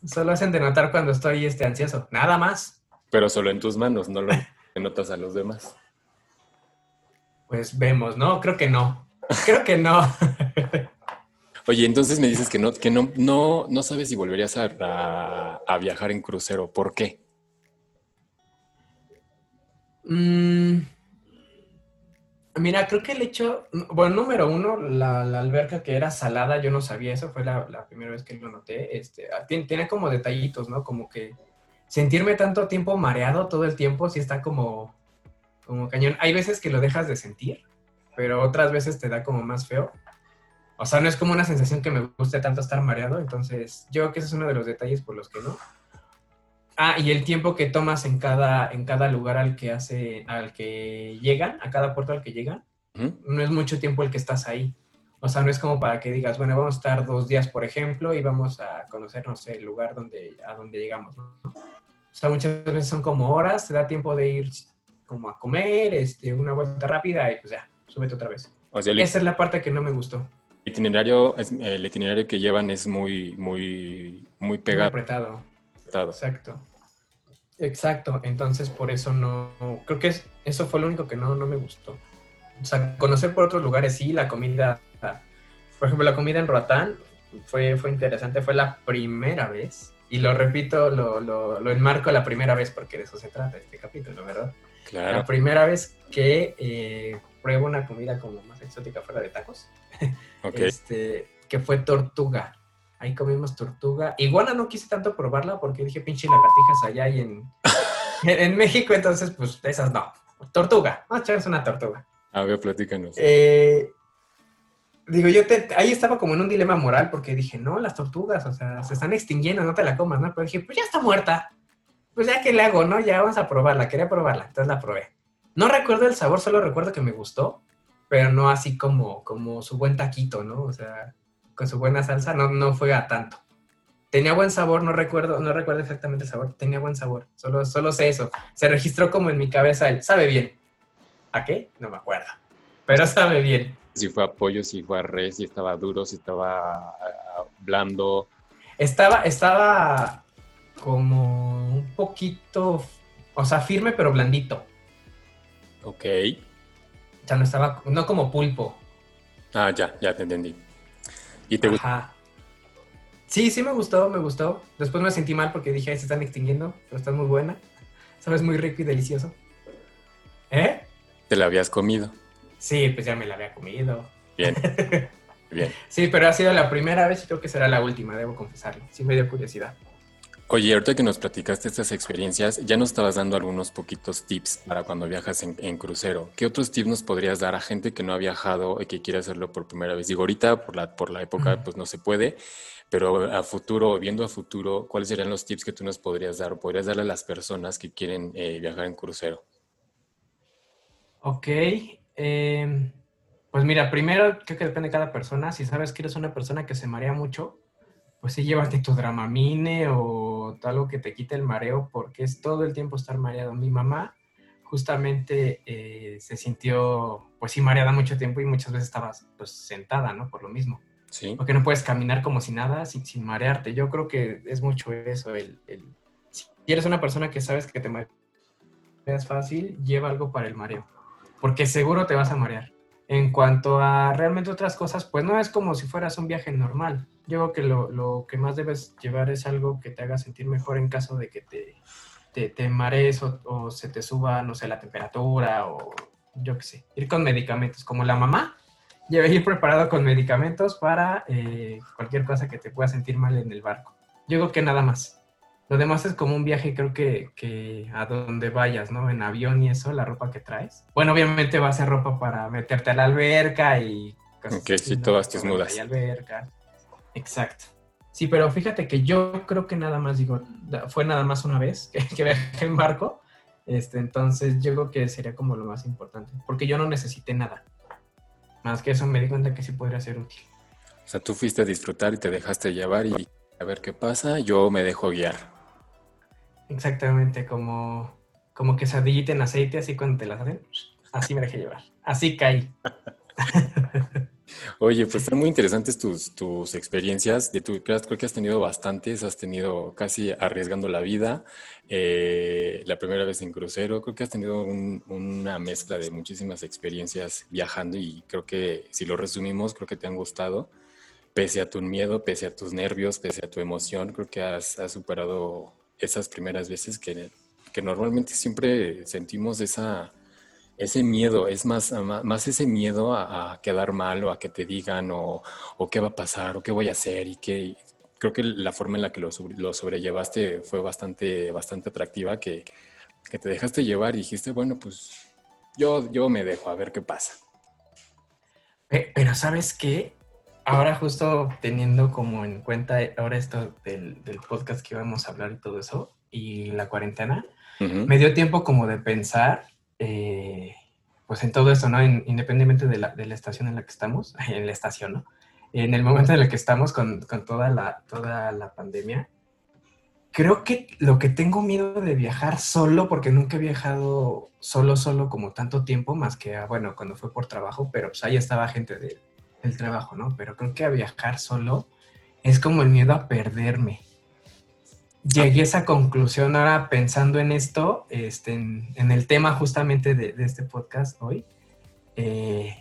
Solo hacen de notar cuando estoy este, ansioso. Nada más. Pero solo en tus manos, no lo notas a los demás. Pues vemos, ¿no? Creo que no. Creo que no. Oye, entonces me dices que no, que no, no, no sabes si volverías a, viajar en crucero. ¿Por qué? Mm, mira, creo que el hecho, bueno, número uno, la, alberca que era salada, yo no sabía eso, fue la, primera vez que lo noté. Este, ah, tiene, tiene, como detallitos, ¿no? Como que sentirme tanto tiempo mareado todo el tiempo, sí está como, como cañón. Hay veces que lo dejas de sentir, pero otras veces te da como más feo. O sea, no es como una sensación que me guste tanto estar mareado, entonces yo creo que ese es uno de los detalles por los que no. Ah, y el tiempo que tomas en cada, en cada lugar al que hace, al que llegan, a cada puerto al que llegan, no es mucho tiempo el que estás ahí. O sea, no es como para que digas, bueno, vamos a estar dos días, por ejemplo, y vamos a conocer, no sé, el lugar donde, a donde llegamos. O sea, muchas veces son como horas, te da tiempo de ir como a comer, este, una vuelta rápida y pues ya, súbete otra vez. Esa es la parte que no me gustó. El itinerario, el itinerario que llevan es muy, muy, muy pegado. Muy apretado. Exacto. Exacto. Entonces, por eso no. Creo que eso fue lo único que no, no me gustó. O sea, conocer por otros lugares, sí, la comida. Por ejemplo, la comida en Roatán fue, fue interesante. Fue la primera vez. Y lo repito, lo, lo, lo enmarco la primera vez porque de eso se trata este capítulo, ¿verdad? La primera vez que eh, pruebo una comida como más exótica fuera de tacos, este, que fue tortuga. Ahí comimos tortuga. Iguana no quise tanto probarla porque dije pinche lagartijas allá y en, en, México, entonces pues esas no. Tortuga, no, es una tortuga. A ver, platícanos. Eh, digo, yo ahí estaba como en un dilema moral porque dije, no, las tortugas, o sea, se están extinguiendo, no te la comas, ¿no? Pero dije, pues ya está muerta pues ya que le hago, ¿no? Ya vamos a probarla, quería probarla, entonces la probé. No recuerdo el sabor, solo recuerdo que me gustó, pero no así como, como su buen taquito, ¿no? O sea, con su buena salsa, no, no fue a tanto. Tenía buen sabor, no recuerdo, no recuerdo exactamente el sabor, tenía buen sabor, solo, solo sé eso. Se registró como en mi cabeza el, sabe bien. ¿A qué? No me acuerdo. Pero sabe bien. Si fue a pollo, si fue a res, si estaba duro, si estaba ah, blando. Estaba, estaba como un poquito, o sea, firme pero blandito. Ok. O sea, no estaba, no como pulpo. Ah, ya, ya te entendí. ¿Y te? Ajá. Sí, sí me gustó, me gustó. Después me sentí mal porque dije, "Ay, se están extinguiendo, pero está muy buena. Sabes, muy rico y delicioso. ¿Eh? Te la habías comido. Sí, pues ya me la había comido. Bien, bien. Sí, pero ha sido la primera vez y creo que será la última, debo confesarlo. Sí me dio curiosidad. Oye, ahorita que nos platicaste estas experiencias, ya nos estabas dando algunos poquitos tips para cuando viajas en, en crucero. ¿Qué otros tips nos podrías dar a gente que no ha viajado y que quiere hacerlo por primera vez? Digo, ahorita por la, por la época pues no se puede, pero a futuro, viendo a futuro, ¿cuáles serían los tips que tú nos podrías dar o podrías darle a las personas que quieren eh, viajar en crucero? Ok. em, pues mira, primero creo que depende de cada persona. Si sabes que eres una persona que se marea mucho, pues sí, llévate tu Dramamine o algo que te quite el mareo, porque es todo el tiempo estar mareado. Mi mamá justamente eh, se sintió, pues sí, mareada mucho tiempo y muchas veces estaba pues sentada, ¿no? Por lo mismo. ¿Sí? Porque no puedes caminar como si nada, sin, sin marearte. Yo creo que es mucho eso. El, el- si eres una persona que sabes que te mareas fácil, lleva algo para el mareo. Porque seguro te vas a marear. En cuanto a realmente otras cosas, pues no es como si fueras un viaje normal. Yo creo que lo, lo que más debes llevar es algo que te haga sentir mejor en caso de que te, te, te marees o, se te suba, no sé, la temperatura o yo qué sé. Ir con medicamentos, como la mamá, Debe ir preparado con medicamentos para eh, cualquier cosa que te pueda sentir mal en el barco. Yo creo que nada más. Lo demás es como un viaje, creo que, que a donde vayas, ¿no? En avión y eso, la ropa que traes. Bueno, obviamente va a ser ropa para meterte a la alberca y cosas Ok, sí, todas tus hay alberca. Exacto. Sí, pero fíjate que yo creo que nada más, digo, fue nada más una vez que, que viajé en barco. Este, entonces yo creo que sería como lo más importante, porque yo no necesité nada. Más que eso me di cuenta que sí podría ser útil. O sea, tú fuiste a disfrutar y te dejaste llevar y a ver qué pasa, yo me dejo guiar. Exactamente, como, como quesadillita en aceite, así cuando te las hacen, así me dejé llevar. Así caí. Oye, pues están muy interesantes tus, tus experiencias. De tu, creo que has tenido bastantes, has tenido casi arriesgando la vida, eh, la primera vez en crucero. Creo que has tenido un- una mezcla de muchísimas experiencias viajando y creo que si lo resumimos, creo que te han gustado. Pese a tu miedo, pese a tus nervios, pese a tu emoción, creo que has superado esas primeras veces que, que normalmente siempre sentimos esa ese miedo, es más, más ese miedo a, quedar mal o a que te digan o, o qué va a pasar o qué voy a hacer y que creo que la forma en la que lo, lo sobrellevaste fue bastante, bastante atractiva, que, que te dejaste llevar y dijiste, bueno, pues yo, yo me dejo a ver qué pasa. Pe- Pero ¿sabes qué? Ahora justo teniendo como en cuenta ahora esto del, del podcast que íbamos a hablar y todo eso, y la cuarentena, Ujú. me dio tiempo como de pensar, eh, pues en todo eso, ¿no? En- independientemente de la, de la estación en la que estamos, en la estación, ¿no? En el momento en el que estamos con, con toda, la, toda la pandemia, creo que lo que tengo miedo de viajar solo, porque nunca he viajado solo, solo como tanto tiempo, más que, a, bueno, cuando fue por trabajo, pero pues ahí estaba gente de- del trabajo, ¿no? Pero creo que a viajar solo es como el miedo a perderme llegué a esa conclusión ahora pensando en esto, este, en, en el tema justamente de, de este podcast hoy. eh,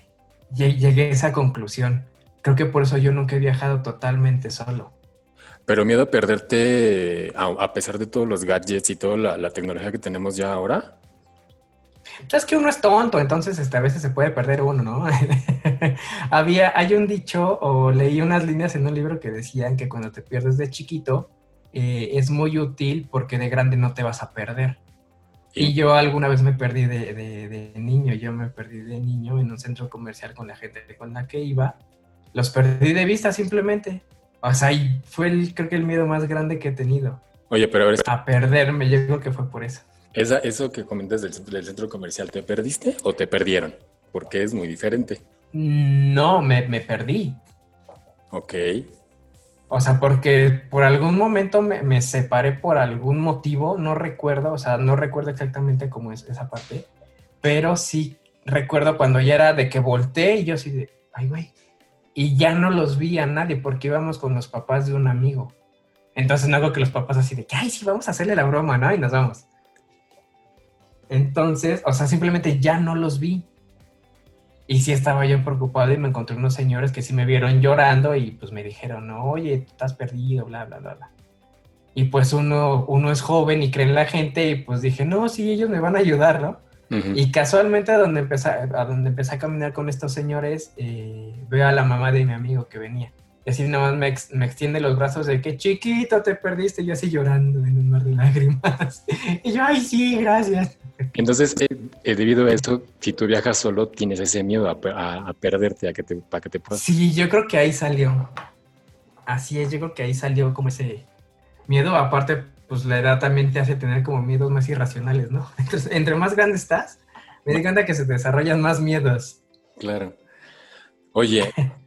lle- llegué a esa conclusión. Creo que por eso yo nunca he viajado totalmente solo. Pero miedo a perderte a, a pesar de todos los gadgets y toda la, la tecnología que tenemos ya ahora. Es que uno es tonto, entonces este, a veces se puede perder uno, ¿no? Había, hay un dicho o leí unas líneas en un libro que decían que cuando te pierdes de chiquito eh, es muy útil porque de grande no te vas a perder. Y yo alguna vez me perdí de, de- de niño, yo me perdí de niño en un centro comercial con la gente con la que iba. Los perdí de vista simplemente. O sea, y fue el, creo que el miedo más grande que he tenido. oye, pero ahora A perderme, yo creo que fue por eso. Esa, eso que comentas del, centro- del centro comercial, ¿te perdiste o te perdieron? Porque es muy diferente. No, me, me perdí. Ok. O sea, porque por algún momento me, me separé por algún motivo, no recuerdo, o sea, no recuerdo exactamente cómo es esa parte, pero sí recuerdo cuando ya era de que volteé y yo así de, ay, güey. Y ya no los vi a nadie porque íbamos con los papás de un amigo. Entonces no hago que los papás así de, ay, sí, vamos a hacerle la broma, ¿no? Y nos vamos. Entonces, o sea, simplemente ya no los vi. Y sí estaba yo preocupado y me encontré unos señores que sí me vieron llorando y pues me dijeron, oye, estás perdido, bla, bla, bla, bla. Y pues uno, uno es joven y cree en la gente y pues dije, no, sí, ellos me van a ayudar, ¿no? Y casualmente a donde, empecé, a donde empecé a caminar con estos señores, eh, veo a la mamá de mi amigo que venía. Y así nada más me, me, extiende los brazos de que chiquito te perdiste, y yo así llorando en un mar de lágrimas. y yo, ay, sí, gracias. Entonces, eh, eh, debido a esto, si tú viajas solo, tienes ese miedo a, a, perderte, a que te, para que te puedas. Sí, yo creo que ahí salió. Así es, yo creo que ahí salió como ese miedo. Aparte, pues la edad también te hace tener como miedos más irracionales, ¿no? Entonces, entre más grande estás, me di cuenta que se desarrollan más miedos. Claro. Oye,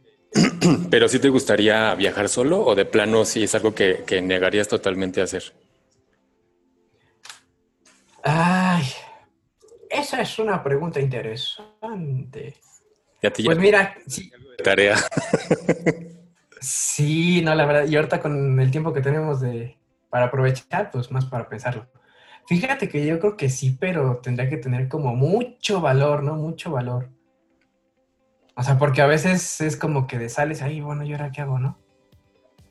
pero si te gustaría viajar solo o de plano si es algo que, que negarías totalmente a hacer? Ay, esa es una pregunta interesante. Ya te pues mira, sí. Tarea. sí, no, la verdad, y ahorita con el tiempo que tenemos de, para aprovechar, pues más para pensarlo. Fíjate que yo creo que sí, pero tendría que tener como mucho valor, ¿no? Mucho valor. O sea, porque a veces es como que de sales ahí, bueno, ¿y ahora qué hago, no?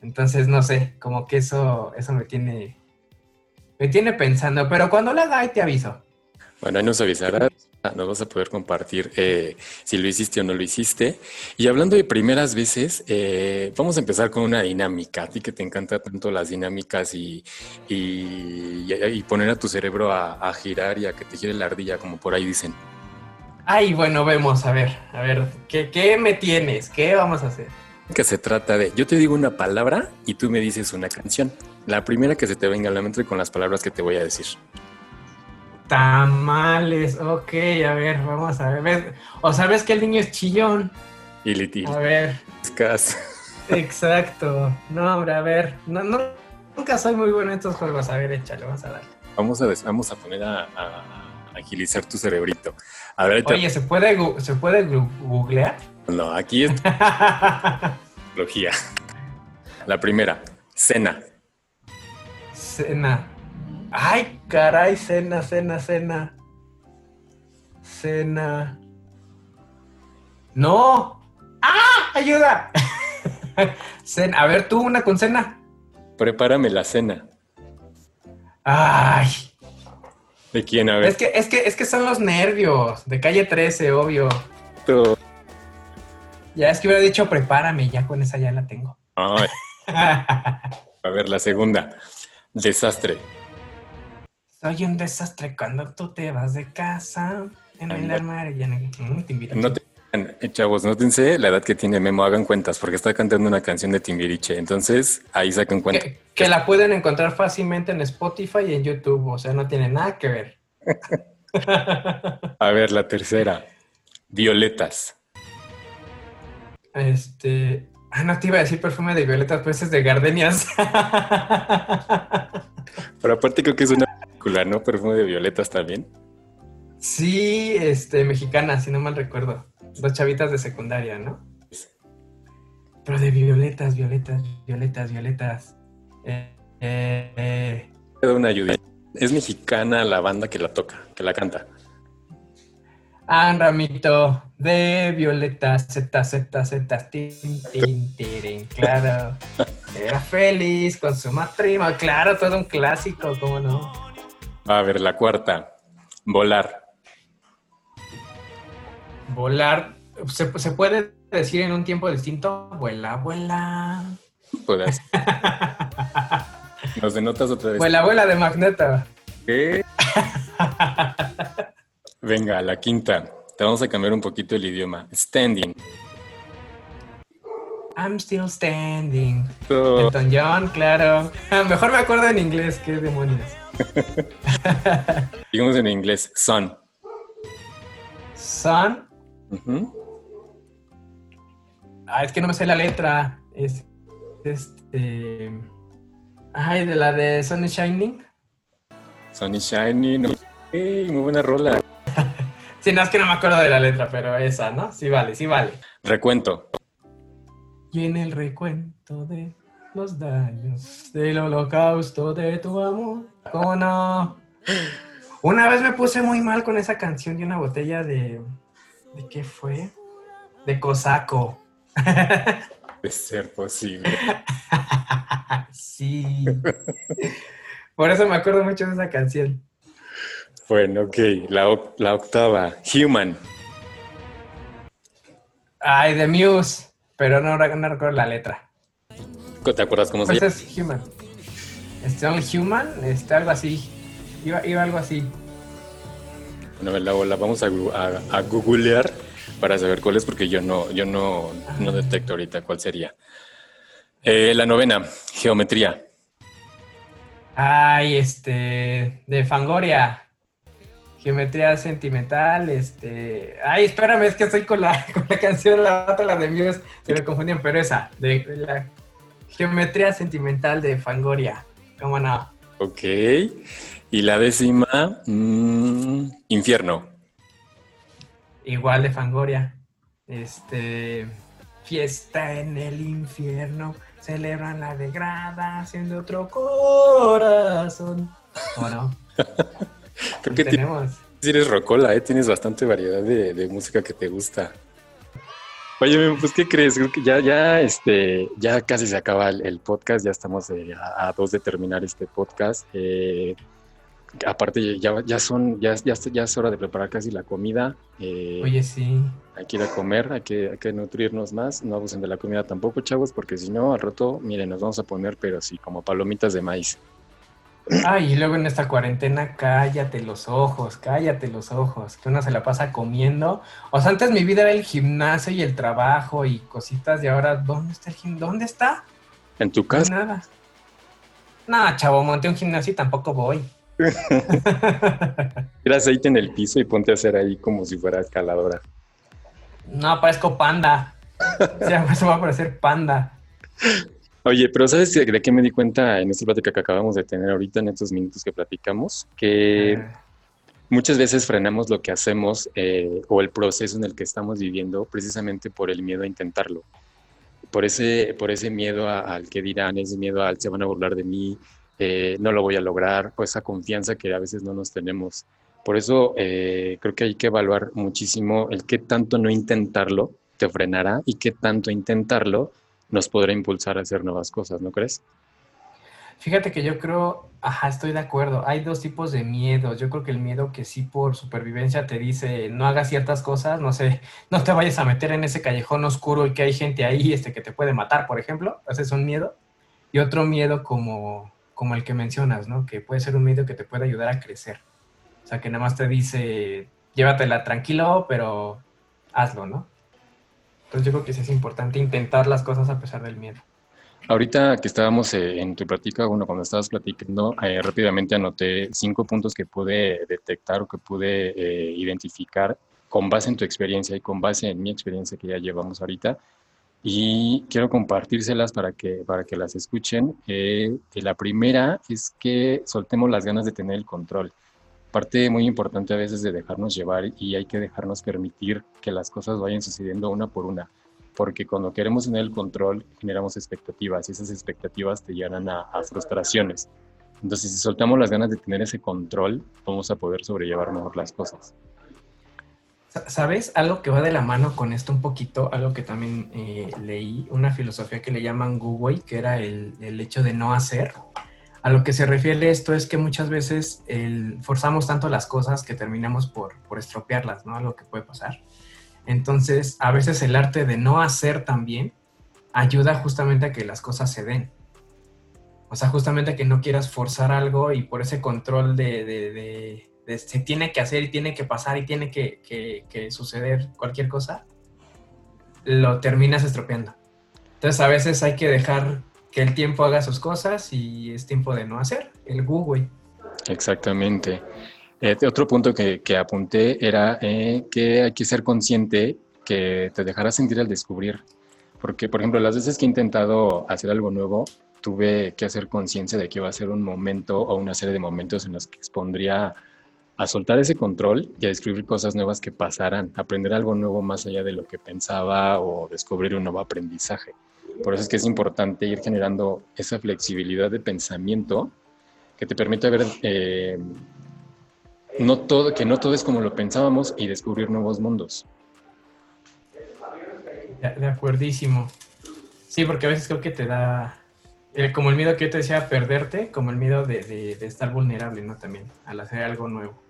Entonces, no sé, como que eso, eso me tiene, me tiene pensando, pero cuando la haga, ahí te aviso. Bueno, ahí nos avisarás, nos vas a poder compartir eh, si lo hiciste o no lo hiciste. Y hablando de primeras veces, eh, vamos a empezar con una dinámica. A ti que te encanta tanto las dinámicas y, y, poner a tu cerebro a, girar y a que te gire la ardilla, como por ahí dicen. Ay, bueno, vemos, a ver, a ver, ¿qué, qué me tienes? ¿Qué vamos a hacer? Que se trata de, yo te digo una palabra y tú me dices una canción. La primera que se te venga a la mente con las palabras que te voy a decir. Tamales, ok, a ver, vamos a ver. O sabes que el niño es chillón. Y litil. A ver. Escas. Exacto. No, hombre, a ver. No, no, nunca soy muy bueno en estos juegos. A ver, échale, vamos a darle. Vamos a, vamos a poner a, a, agilizar tu cerebrito. A ver, Oye, ¿se puede, ¿se puede googlear? No, aquí es tecnología. La primera, cena. Cena. Ay, caray, cena, cena, cena. Cena. No. ¡Ah! ¡Ayuda! cena. A ver, tú una con cena. Prepárame la cena. Ay. ¿De quién? A ver. Es que, es que, es que son los nervios. De calle 13, obvio. Tú. Ya es que hubiera dicho prepárame, ya con esa ya la tengo. Ay. A ver, la segunda. Desastre. Soy un desastre cuando tú te vas de casa. En el armario ya no, te invito. No te, chavos, nótense la edad que tiene Memo, hagan cuentas, porque está cantando una canción de Timbiriche. Entonces, ahí sacan cuenta. Que, que la pueden encontrar fácilmente en Spotify y en YouTube. O sea, no tiene nada que ver. A ver, la tercera. Violetas. Este. Ah, no te iba a decir perfume de violetas, pues es de gardenias. Pero aparte creo que es una película, ¿no? Perfume de violetas también. Sí, este, mexicana, si no mal recuerdo. Dos chavitas de secundaria, ¿no? Pero de violetas, violetas, violetas, violetas. Eh, eh, eh. Una ayuda. Es mexicana la banda que la toca, que la canta. Ah, ramito de violetas, Z, Z, Z, tin, tin, tirin, claro. Era feliz con su matrimonio, claro, todo un clásico, ¿cómo no? A ver, la cuarta, volar. Volar, ¿se, se puede decir en un tiempo distinto? Vuela, vuela. Puedes. Nos denotas otra vez. Vuela, vuela de Magneto. ¿Qué? Venga, la quinta. Te vamos a cambiar un poquito el idioma. Standing. I'm still standing. Oh. Elton John, claro. Mejor me acuerdo en inglés, qué demonios. Digamos en inglés, sun. Sun. Uh -huh. Ah, es que no me sé la letra. Es este. Ay, de la de Sun is Shining. Sun is Shining. Hey, muy buena rola. Sí, no es que no me acuerdo de la letra, pero esa, ¿no? Sí vale, sí vale. Recuento. Y en el recuento de los daños del holocausto de tu amor. ¿Cómo no? Una vez me puse muy mal con esa canción de una botella de. ¿De qué fue? De Cosaco. De ser posible. sí. Por eso me acuerdo mucho de esa canción. Bueno, ok. La, la octava. Human. Ay, de Muse. Pero no, no recuerdo la letra. ¿Te acuerdas cómo se Pues llama? es Human. Este, Only Human, este, algo así. Iba, iba algo así. Bueno, la, la vamos a, a- a googlear para saber cuál es, porque yo no, yo no, no detecto ahorita cuál sería. Eh, la novena, geometría. Ay, este, de Fangoria. Geometría sentimental, este... Ay, espérame, es que estoy con la, con la canción, la otra, la de Muse, se me confundían, pero esa, de, de la Geometría sentimental de Fangoria. ¿Cómo no? Ok. Y la décima, mm, infierno. Igual de Fangoria. Este... Fiesta en el infierno, celebran la degradación de otro corazón. ¿O no? Creo que tenemos. si eres rocola, ¿eh? Tienes bastante variedad de, de música que te gusta. Oye, pues, ¿qué crees? Creo que ya, ya, este, ya casi se acaba el, el podcast, ya estamos eh, a, a dos de terminar este podcast. Eh, aparte, ya, ya son, ya, ya, ya es hora de preparar casi la comida. Eh, Oye, sí. Hay que ir a comer, hay que, hay que nutrirnos más. No abusen de la comida tampoco, chavos, porque si no, al rato, miren, nos vamos a poner, pero sí, como palomitas de maíz. Ay, y luego en esta cuarentena, cállate los ojos, cállate los ojos, que uno se la pasa comiendo. O sea, antes mi vida era el gimnasio y el trabajo y cositas, y ahora, ¿dónde está el gimnasio? ¿Dónde está? En tu No casa, nada. No, chavo, monté un gimnasio y tampoco voy. tira aceite en el piso y ponte a hacer ahí como si fuera escaladora. No, parezco panda. O sea, eso va a parecer panda. Oye, pero ¿sabes de qué me di cuenta en esta plática que acabamos de tener ahorita, en estos minutos que platicamos? Que muchas veces frenamos lo que hacemos eh, o el proceso en el que estamos viviendo precisamente por el miedo a intentarlo. Por ese, por ese miedo a- al que dirán, ese miedo al se van a burlar de mí, eh, no lo voy a lograr, o esa confianza que a veces no nos tenemos. Por eso eh, creo que hay que evaluar muchísimo el qué tanto no intentarlo te frenará y qué tanto intentarlo nos podrá impulsar a hacer nuevas cosas, ¿no crees? Fíjate que yo creo, ajá, estoy de acuerdo. Hay dos tipos de miedos. Yo creo que el miedo que sí por supervivencia te dice no hagas ciertas cosas, no sé, no te vayas a meter en ese callejón oscuro y que hay gente ahí este, que te puede matar, por ejemplo. Ese es un miedo. Y otro miedo como, como el que mencionas, ¿no? Que puede ser un miedo que te puede ayudar a crecer. O sea, que nada más te dice, llévatela tranquilo, pero hazlo, ¿no? Entonces yo creo que sí es importante intentar las cosas a pesar del miedo. Ahorita que estábamos eh, en tu plática, bueno, cuando estabas platicando, eh, rápidamente anoté cinco puntos que pude detectar o que pude eh, identificar con base en tu experiencia y con base en mi experiencia que ya llevamos ahorita. Y quiero compartírselas para que, para que las escuchen. Eh, la primera es que soltemos las ganas de tener el control. Parte muy importante a veces de dejarnos llevar y hay que dejarnos permitir que las cosas vayan sucediendo una por una porque cuando queremos tener el control generamos expectativas y esas expectativas te llevan a, a frustraciones. Entonces, si soltamos las ganas de tener ese control, vamos a poder sobrellevar mejor las cosas. Sa- ¿Sabes? Algo que va de la mano con esto un poquito, algo que también eh, leí, una filosofía que le llaman Wu-Wei, que era el, el hecho de no hacer. A lo que se refiere esto es que muchas veces el- forzamos tanto las cosas que terminamos por, por estropearlas, ¿no? Algo que puede pasar. Entonces, a veces el arte de no hacer también ayuda justamente a que las cosas se den. O sea, justamente a que no quieras forzar algo y por ese control de- de- de se tiene que hacer y tiene que pasar y tiene que, que- que suceder cualquier cosa, lo terminas estropeando. Entonces, a veces hay que dejar que el tiempo haga sus cosas y es tiempo de no hacer. El Google. Exactamente. Eh, otro punto que, que apunté era eh, que hay que ser consciente que te dejará sentir al descubrir. Porque, por ejemplo, las veces que he intentado hacer algo nuevo, tuve que hacer conciencia de que iba a ser un momento o una serie de momentos en los que expondría a soltar ese control y a descubrir cosas nuevas que pasarán, aprender algo nuevo más allá de lo que pensaba o descubrir un nuevo aprendizaje. Por eso es que es importante ir generando esa flexibilidad de pensamiento que te permite ver eh, no todo, que no todo es como lo pensábamos y descubrir nuevos mundos. De, acuerdísimo. Sí, porque a veces creo que te da, como el miedo que yo te decía, perderte, como el miedo de, de, estar vulnerable, ¿no? También, al hacer algo nuevo.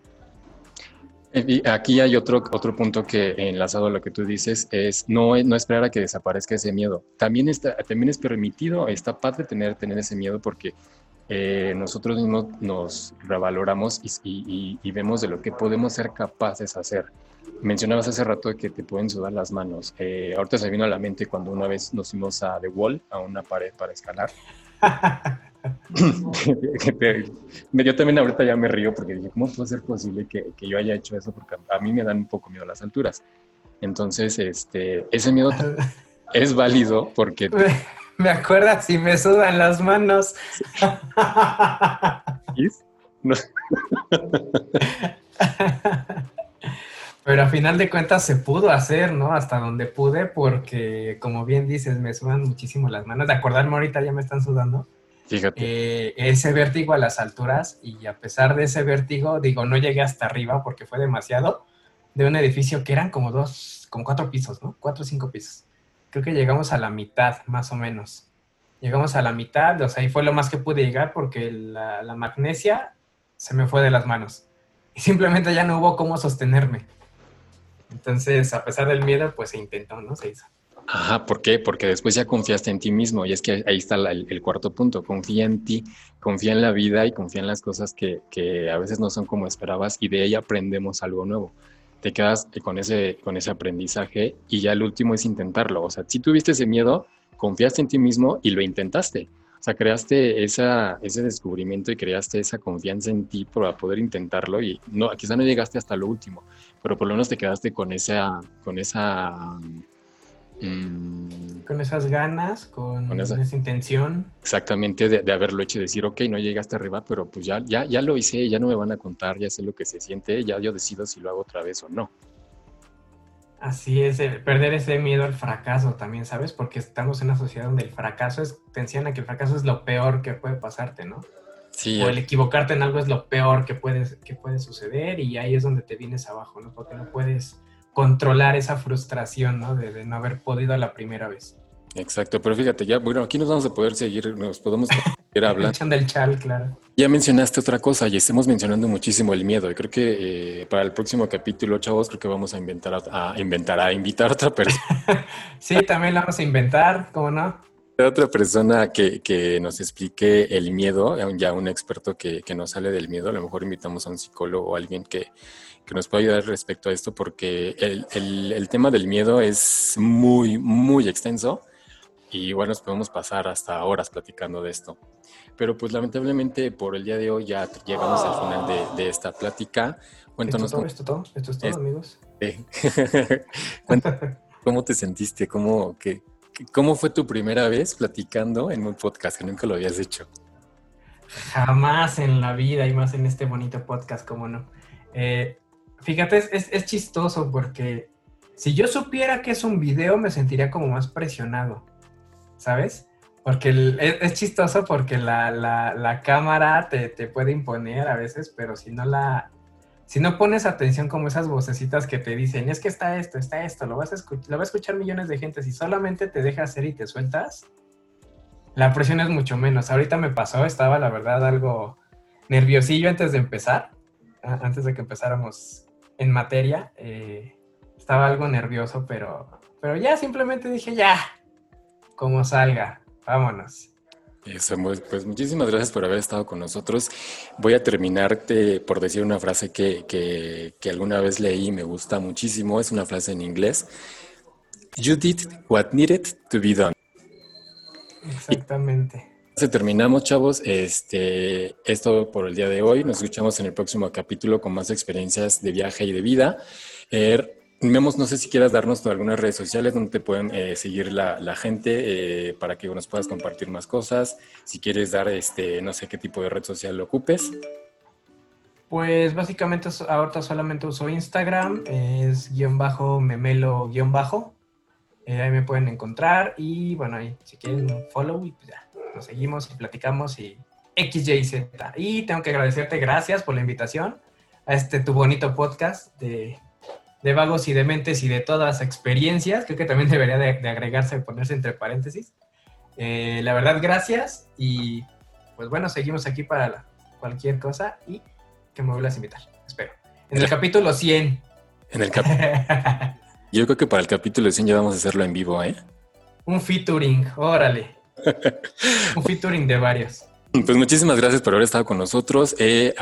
Eh, aquí hay otro, otro punto que enlazado a lo que tú dices es no, no esperar a que desaparezca ese miedo. También, está, también es permitido, está padre tener, tener ese miedo porque eh, nosotros mismos nos revaloramos y, vemos de lo que podemos ser capaces de hacer. Mencionabas hace rato que te pueden sudar las manos. Eh, ahorita se vino a la mente cuando una vez nos fuimos a The Wall, a una pared para escalar. yo también ahorita ya me río porque dije, ¿cómo puede ser posible que, que, yo haya hecho eso? Porque a mí me dan un poco miedo las alturas. Entonces, este, ese miedo es válido porque me acuerdas si me sudan las manos. Pero a final de cuentas se pudo hacer, ¿no? Hasta donde pude, porque como bien dices, me sudan muchísimo las manos. De acordarme ahorita ya me están sudando. Fíjate. Eh, ese vértigo a las alturas, y a pesar de ese vértigo, digo, no llegué hasta arriba porque fue demasiado, de un edificio que eran como dos, como cuatro pisos, ¿no? Cuatro o cinco pisos creo que llegamos a la mitad, más o menos. Llegamos a la mitad, o sea, ahí fue lo más que pude llegar porque la, magnesia se me fue de las manos. Y simplemente ya no hubo cómo sostenerme. Entonces, a pesar del miedo, pues se intentó, ¿no? Se hizo. Ajá, ¿por qué? Porque después ya confiaste en ti mismo y es que ahí está el, cuarto punto, confía en ti, confía en la vida y confía en las cosas que, a veces no son como esperabas y de ahí aprendemos algo nuevo te quedas con ese, con ese aprendizaje y ya el último es intentarlo. O sea, si tuviste ese miedo, confiaste en ti mismo y lo intentaste. O sea, creaste esa, ese descubrimiento y creaste esa confianza en ti para poder intentarlo y no, quizá no llegaste hasta lo último, pero por lo menos te quedaste con esa, con esa Mm. Con esas ganas, con, esa, intención. Exactamente, de, haberlo hecho y decir, ok, no llegué hasta arriba, pero pues ya, ya, ya lo hice, ya no me van a contar, ya sé lo que se siente, ya yo decido si lo hago otra vez o no. Así es, perder ese miedo al fracaso también, ¿sabes? Porque estamos en una sociedad donde el fracaso es, te enseñan que el fracaso es lo peor que puede pasarte, ¿no? Sí. O el equivocarte en algo es lo peor que puede, que puede suceder y ahí es donde te vienes abajo, ¿no? Porque no puedes controlar esa frustración, ¿no? De, no haber podido la primera vez. Exacto, pero fíjate, ya, bueno, aquí nos vamos a poder seguir, nos podemos ir hablando. del chal, claro. Ya mencionaste otra cosa y estamos mencionando muchísimo el miedo. Y creo que eh, para el próximo capítulo, chavos, creo que vamos a inventar, a, inventar, a invitar a otra persona. sí, también la vamos a inventar, ¿cómo no? Otra persona que, que, nos explique el miedo, ya un experto que, que nos sale del miedo, a lo mejor invitamos a un psicólogo o alguien que, que nos pueda ayudar respecto a esto, porque el, el, el, tema del miedo es muy, muy extenso y bueno, nos podemos pasar hasta horas platicando de esto. Pero pues lamentablemente por el día de hoy ya llegamos al final de, de esta plática. Cuéntanos. ¿Esto, esto todo? ¿Esto es todo, amigos? ¿Cómo te sentiste? ¿Cómo, que, ¿Cómo fue tu primera vez platicando en un podcast que nunca lo habías hecho? Jamás en la vida y más en este bonito podcast, ¿cómo no? Eh, Fíjate, es, chistoso porque si yo supiera que es un video, me sentiría como más presionado, ¿sabes? Porque es, chistoso porque la, cámara te, puede imponer a veces, pero si no la... Si no pones atención como esas vocecitas que te dicen, es que está esto, está esto, lo vas a lo va a escuchar millones de gente, si solamente te dejas hacer y te sueltas, la presión es mucho menos. Ahorita me pasó, estaba la verdad algo nerviosillo antes de empezar, antes de que empezáramos en materia. Eh, estaba algo nervioso, pero, pero ya simplemente dije, ya, como salga, vámonos. Eso, pues muchísimas gracias por haber estado con nosotros. Voy a terminarte por decir una frase que, que, que alguna vez leí y me gusta muchísimo. Es una frase en inglés. You did what needed to be done. Exactamente terminamos, chavos. Este, esto por el día de hoy. Nos escuchamos en el próximo capítulo con más experiencias de viaje y de vida. Eh, no sé si quieras darnos algunas redes sociales donde te pueden eh, seguir la, gente eh, para que nos puedas compartir más cosas. Si quieres dar, este, no sé qué tipo de red social lo ocupes. Pues básicamente ahorita solamente uso Instagram, es guion bajo memelo guion bajo. Eh, ahí me pueden encontrar y bueno, ahí si quieren follow y pues ya, nos seguimos y platicamos y X, Y, Z. Y tengo que agradecerte, gracias por la invitación a este tu bonito podcast de, de vagos y de mentes y de todas experiencias. Creo que también debería de, de agregarse, ponerse entre paréntesis. Eh, la verdad, gracias y pues bueno, seguimos aquí para la, cualquier cosa y que me vuelvas a invitar, espero. En el capítulo 100. En el capítulo. Yo creo que para el capítulo 100 ya vamos a hacerlo en vivo, ¿eh? Un featuring, órale. Un featuring de varios. Pues muchísimas gracias por haber estado con nosotros. Eh,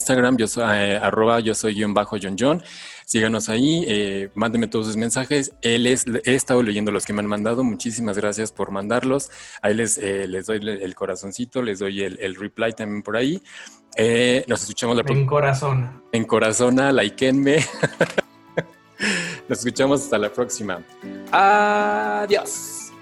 Instagram, yo soy eh, arroba, yo soy guion bajo John John. Síganos ahí, eh, mándenme todos sus mensajes. Él es, he estado leyendo los que me han mandado. Muchísimas gracias por mandarlos. Ahí les, eh, les doy el corazoncito, les doy el, el reply también por ahí. Eh, nos escuchamos la próxima. En corazón. En corazón, likeenme. nos escuchamos hasta la próxima. Adiós.